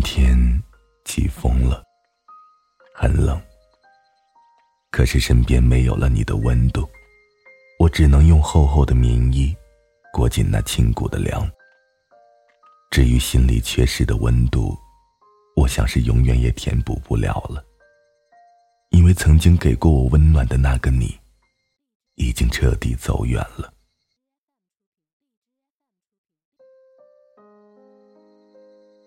天起风了，很冷。可是身边没有了你的温度，我只能用厚厚的棉衣裹紧那沁骨的凉。至于心里缺失的温度，我想是永远也填补不了了。因为曾经给过我温暖的那个你，已经彻底走远了。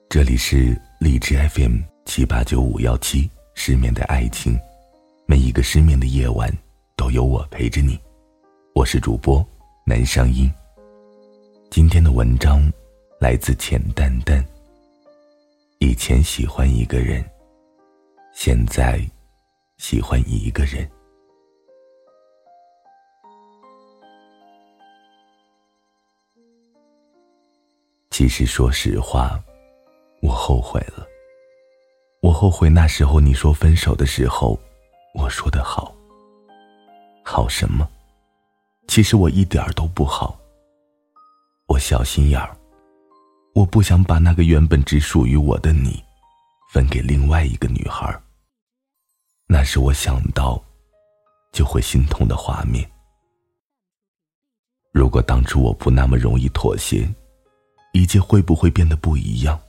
这里是荔枝 FM 七八九五幺七，失眠的爱情，每一个失眠的夜晚都有我陪着你。我是主播南商英。今天的文章来自浅淡淡。以前喜欢一个人，现在喜欢一个人。其实说实话。我后悔了，我后悔那时候你说分手的时候，我说的好。好什么？其实我一点儿都不好。我小心眼儿，我不想把那个原本只属于我的你，分给另外一个女孩。那是我想到，就会心痛的画面。如果当初我不那么容易妥协，一切会不会变得不一样？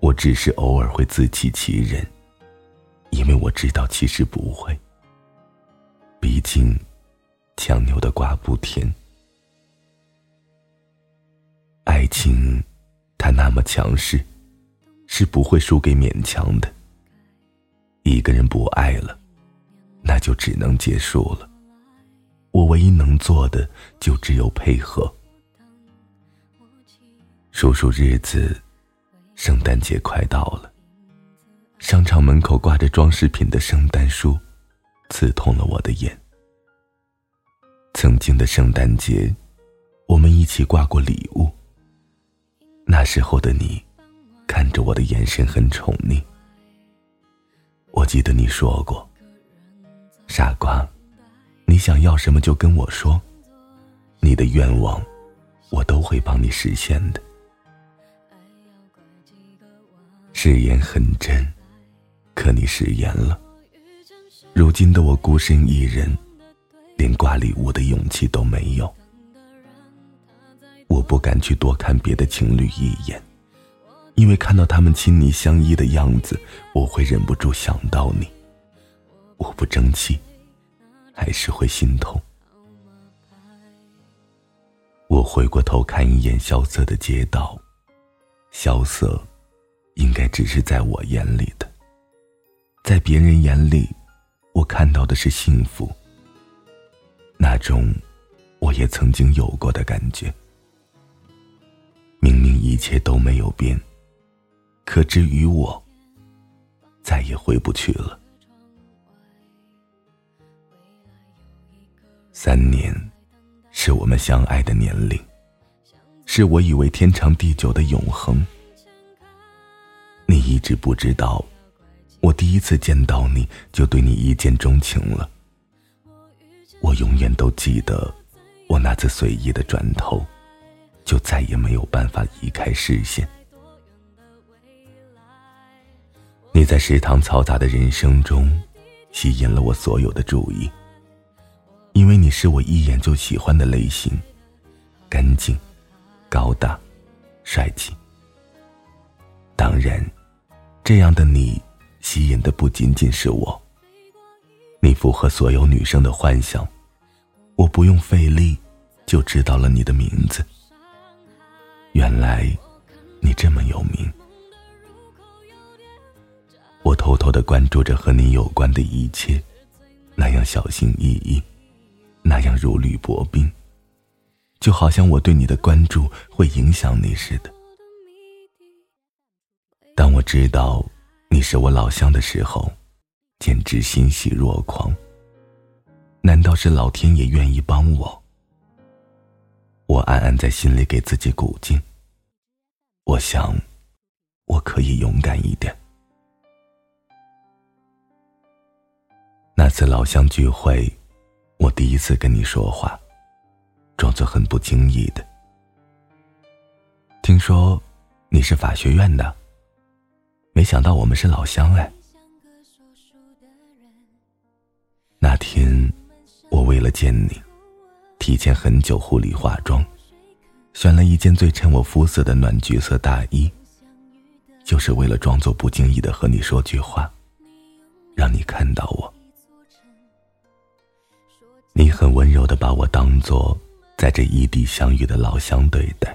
我只是偶尔会自欺欺人，因为我知道其实不会。毕竟，强扭的瓜不甜。爱情，它那么强势，是不会输给勉强的。一个人不爱了，那就只能结束了。我唯一能做的，就只有配合，数数日子。圣诞节快到了，商场门口挂着装饰品的圣诞树，刺痛了我的眼。曾经的圣诞节，我们一起挂过礼物。那时候的你，看着我的眼神很宠溺。我记得你说过：“傻瓜，你想要什么就跟我说，你的愿望，我都会帮你实现的。”誓言很真，可你食言了。如今的我孤身一人，连挂礼物的勇气都没有。我不敢去多看别的情侣一眼，因为看到他们亲昵相依的样子，我会忍不住想到你。我不争气，还是会心痛。我回过头看一眼萧瑟的街道，萧瑟。应该只是在我眼里的，在别人眼里，我看到的是幸福。那种我也曾经有过的感觉。明明一切都没有变，可至于我，再也回不去了。三年，是我们相爱的年龄，是我以为天长地久的永恒。你一直不知道，我第一次见到你就对你一见钟情了。我永远都记得，我那次随意的转头，就再也没有办法移开视线。你在食堂嘈杂的人生中，吸引了我所有的注意，因为你是我一眼就喜欢的类型，干净、高大、帅气。当然。这样的你，吸引的不仅仅是我。你符合所有女生的幻想，我不用费力，就知道了你的名字。原来，你这么有名。我偷偷的关注着和你有关的一切，那样小心翼翼，那样如履薄冰，就好像我对你的关注会影响你似的。当我知道你是我老乡的时候，简直欣喜若狂。难道是老天爷愿意帮我？我暗暗在心里给自己鼓劲。我想，我可以勇敢一点。那次老乡聚会，我第一次跟你说话，装作很不经意的。听说你是法学院的。没想到我们是老乡哎。那天，我为了见你，提前很久护理化妆，选了一件最衬我肤色的暖橘色大衣，就是为了装作不经意的和你说句话，让你看到我。你很温柔的把我当做在这异地相遇的老乡对待，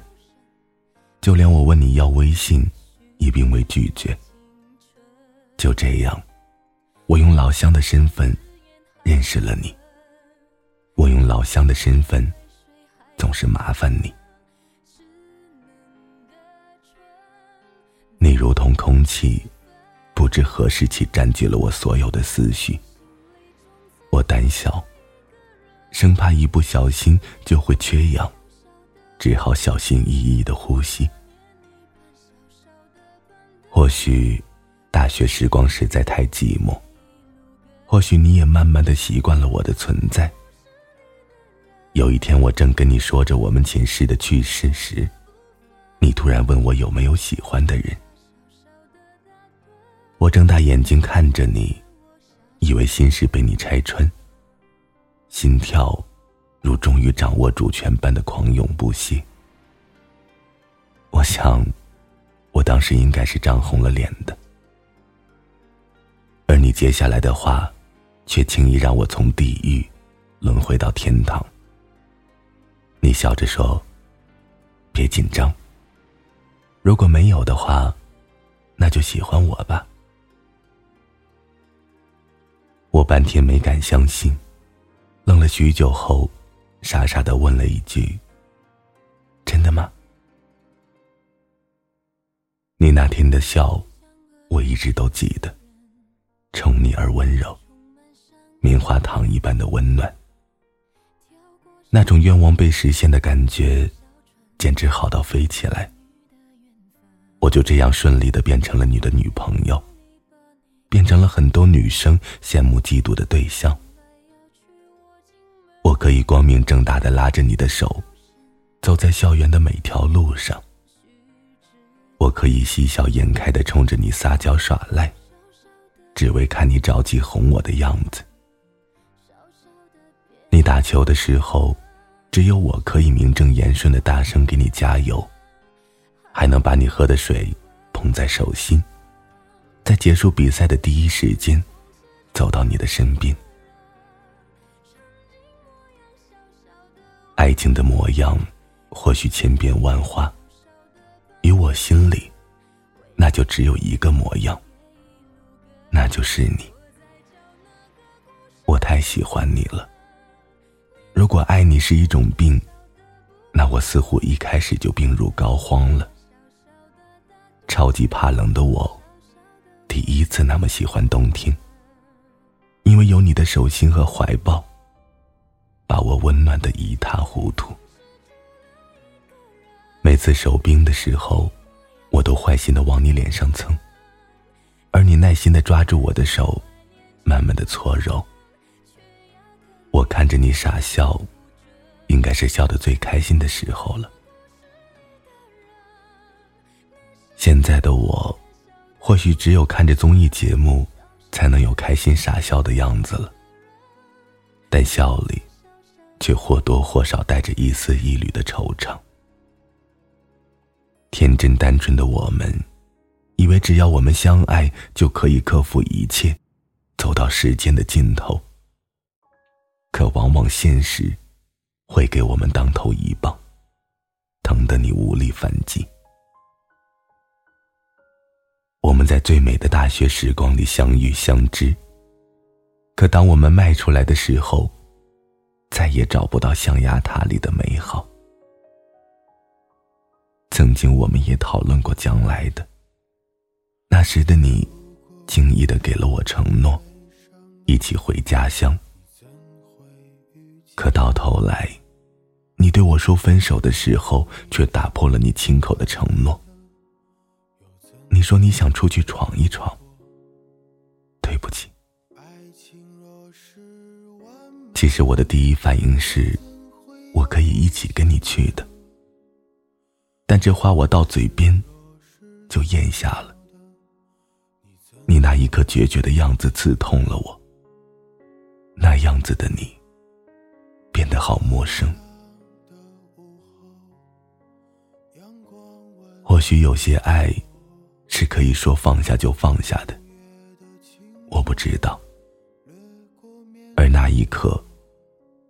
就连我问你要微信，也并未拒绝。就这样，我用老乡的身份。认识了你，我用老乡的身份，总是麻烦你。你如同空气，不知何时起占据了我所有的思绪。我胆小，生怕一不小心就会缺氧，只好小心翼翼的呼吸。或许，大学时光实在太寂寞。或许你也慢慢的习惯了我的存在。有一天，我正跟你说着我们寝室的趣事时，你突然问我有没有喜欢的人。我睁大眼睛看着你，以为心事被你拆穿，心跳如终于掌握主权般的狂涌不息。我想，我当时应该是涨红了脸的，而你接下来的话。却轻易让我从地狱轮回到天堂。你笑着说：“别紧张。如果没有的话，那就喜欢我吧。”我半天没敢相信，愣了许久后，傻傻的问了一句：“真的吗？”你那天的笑，我一直都记得，宠溺而温柔。棉花糖一般的温暖，那种愿望被实现的感觉，简直好到飞起来。我就这样顺利的变成了你的女朋友，变成了很多女生羡慕嫉妒的对象。我可以光明正大的拉着你的手，走在校园的每条路上。我可以喜笑颜开的冲着你撒娇耍赖，只为看你着急哄我的样子。你打球的时候，只有我可以名正言顺的大声给你加油，还能把你喝的水捧在手心，在结束比赛的第一时间，走到你的身边。爱情的模样，或许千变万化，于我心里，那就只有一个模样，那就是你。我太喜欢你了。如果爱你是一种病，那我似乎一开始就病入膏肓了。超级怕冷的我，第一次那么喜欢冬天，因为有你的手心和怀抱，把我温暖的一塌糊涂。每次手冰的时候，我都坏心的往你脸上蹭，而你耐心的抓住我的手，慢慢的搓揉。我看着你傻笑，应该是笑得最开心的时候了。现在的我，或许只有看着综艺节目，才能有开心傻笑的样子了。但笑里，却或多或少带着一丝一缕的惆怅。天真单纯的我们，以为只要我们相爱，就可以克服一切，走到时间的尽头。可往往现实会给我们当头一棒，疼得你无力反击。我们在最美的大学时光里相遇相知，可当我们迈出来的时候，再也找不到象牙塔里的美好。曾经我们也讨论过将来的，那时的你，轻易的给了我承诺，一起回家乡。可到头来，你对我说分手的时候，却打破了你亲口的承诺。你说你想出去闯一闯。对不起。其实我的第一反应是，我可以一起跟你去的。但这话我到嘴边，就咽下了。那一刻决绝的样子刺痛了我。那样子的你，变得好陌生。或许有些爱，是可以说放下就放下的。我不知道。而那一刻，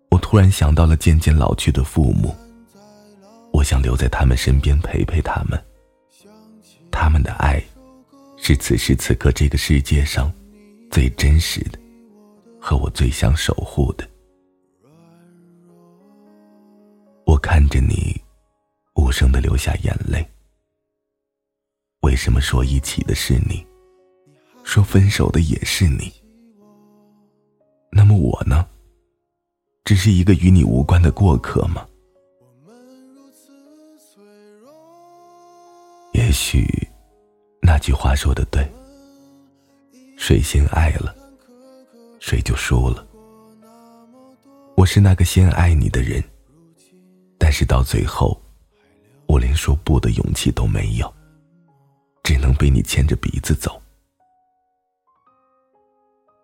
我突然想到了渐渐老去的父母。我想留在他们身边陪陪他们。他们的爱，是此时此刻这个世界上最真实的，和我最想守护的。我看着你，无声的流下眼泪。为什么说一起的是你，说分手的也是你？那么我呢？只是一个与你无关的过客吗？那句话说的对，谁先爱了，谁就输了。我是那个先爱你的人，但是到最后，我连说不的勇气都没有。只能被你牵着鼻子走，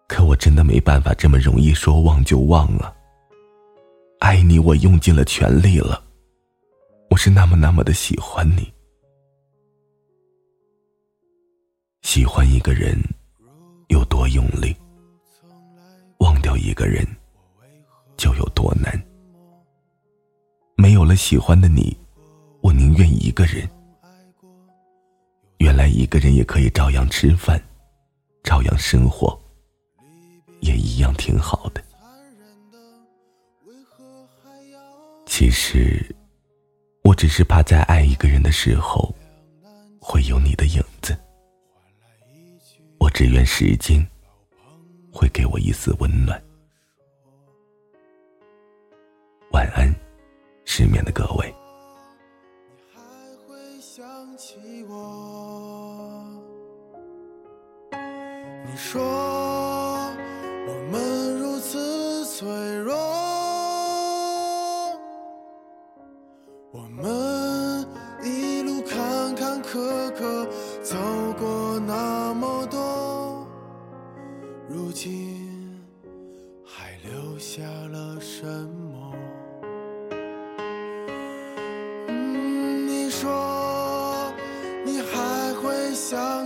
可我真的没办法这么容易说忘就忘啊！爱你，我用尽了全力了，我是那么那么的喜欢你。喜欢一个人有多用力，忘掉一个人就有多难。没有了喜欢的你，我宁愿一个人。原来一个人也可以照样吃饭，照样生活，也一样挺好的。其实，我只是怕在爱一个人的时候，会有你的影子。我只愿时间会给我一丝温暖。晚安，失眠的各位。你说我们如此脆弱，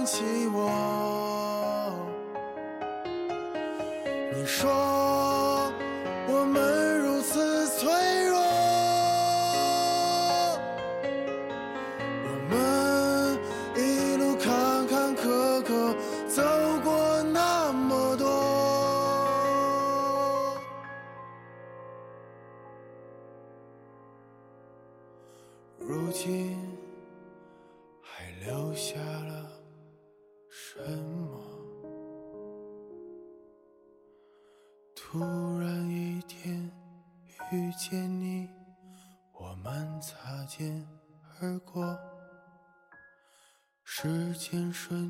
想起我？你说我们如此脆弱，我们一路坎坎坷坷走过那么多，如今时